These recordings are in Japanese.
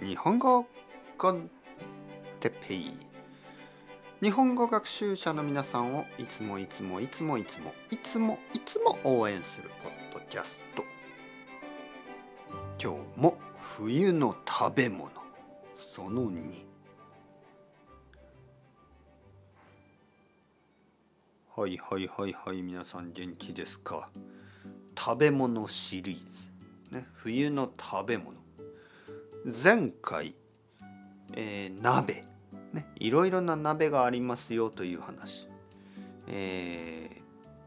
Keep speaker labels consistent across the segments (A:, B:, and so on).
A: 日本語コンテペイ。日本語学習者の皆さんをいつもいつもいつもいつもいつもいつも応援するポッドキャスト。今日も冬の食べ物。その2はいはいはいはい皆さん元気ですか？食べ物シリーズ、ね、冬の食べ物。前回、えー、鍋、ね、いろいろな鍋がありますよという話、えー、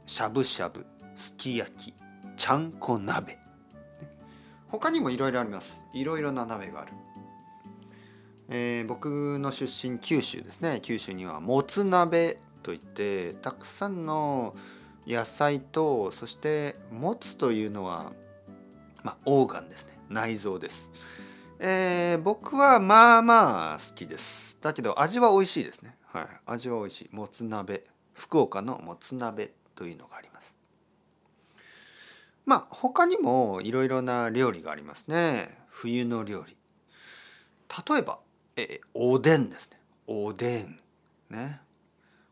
A: しゃぶしゃぶすき焼きちゃんこ鍋、ね、他にもいろいろあります。いろいろな鍋がある、えー、僕の出身九州ですね。九州にはもつ鍋といってたくさんの野菜とそしてもつというのは、まあ、オーガンですね。内臓です。えー、僕はまあまあ好きです。だけど味は美味しいですね。はい。味は美味しい。もつ鍋。福岡のもつ鍋というのがあります。まあ他にもいろいろな料理がありますね。冬の料理。例えばえおでんですね。おでん。ね。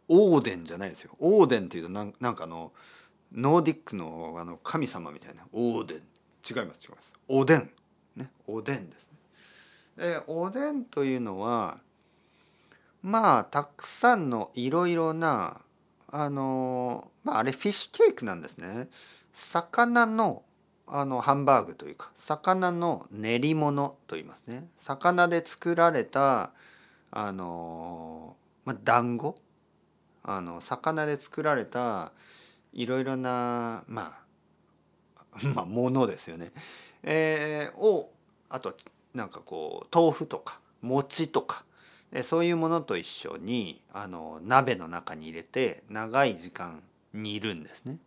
A: オーデンじゃないですよ。オーデンっていうとなんなんかあのノーディックのあの神様みたいな。オーデン違います違います。おでん。ね。おでんですね。でおでんというのはまあたくさんのいろいろなあのまああれフィッシュケーキなんですね。魚のあのハンバーグというか魚の練り物と言いますね。魚で作られたあの、まあ、団子。あの魚で作られたいろいろなまあ まあものですよね、えー、をあとなんかこう豆腐とか餅とかそういうものと一緒にあの鍋の中に入れて長い時間煮るんですね。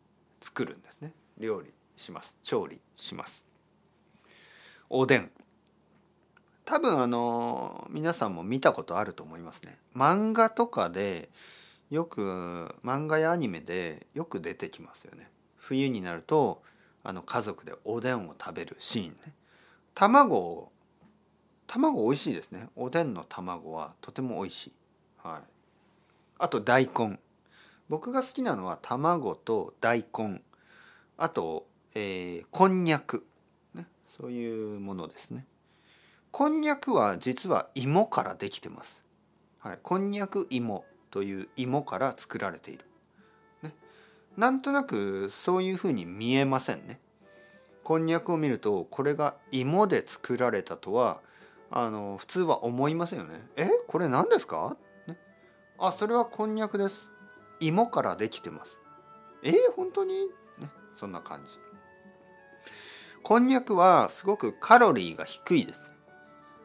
A: 作るんですね。料理します。調理します。おでん。多分あの皆さんも見たことあると思いますね。漫画とかでよく漫画やアニメでよく出てきますよね。冬になるとあの家族でおでんを食べるシーンね。卵を卵美味しいですね。おでんの卵はとても美味しい、はい、あと大根。僕が好きなのは卵と大根。あと、えー、こんにゃく、ね、そういうものですね。こんにゃくは実は芋からできてます、はい、こんにゃく芋という芋から作られている、ね、なんとなくそういうふうに見えませんね。こんにゃくを見るとこれが芋で作られたとはあの普通は思いませんよね。えこれ何ですか、ね、あそれはこんにゃくです。芋からできてます。え本当に、ね、そんな感じ。こんにゃくはすごくカロリーが低いです。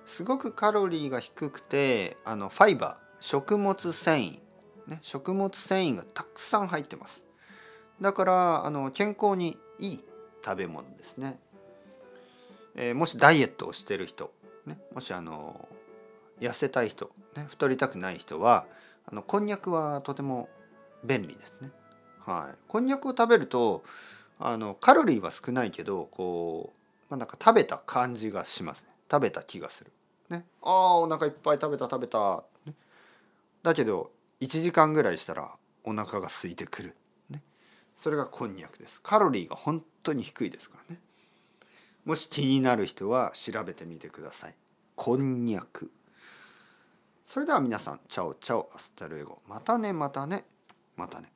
A: すごくカロリーが低くてあのファイバー食物繊維、ね、食物繊維がたくさん入ってます。だからあの健康にいい食べ物ですね。えー、もしダイエットをしてる人ね、もしあの痩せたい人、ね、太りたくない人はあのこんにゃくはとても便利ですね。はい、こんにゃくを食べるとあのカロリーは少ないけどこう、まあ、なんか食べた感じがしますね。食べた気がする。ね、ああお腹いっぱい食べた食べた、ね、だけど1時間ぐらいしたらお腹が空いてくる、ね、それがこんにゃくです。カロリーが本当に低いですからね。もし気になる人は調べてみてください。こんにゃく。それでは皆さん、 ciao ciao、 hasta luego。またね、またね、またね。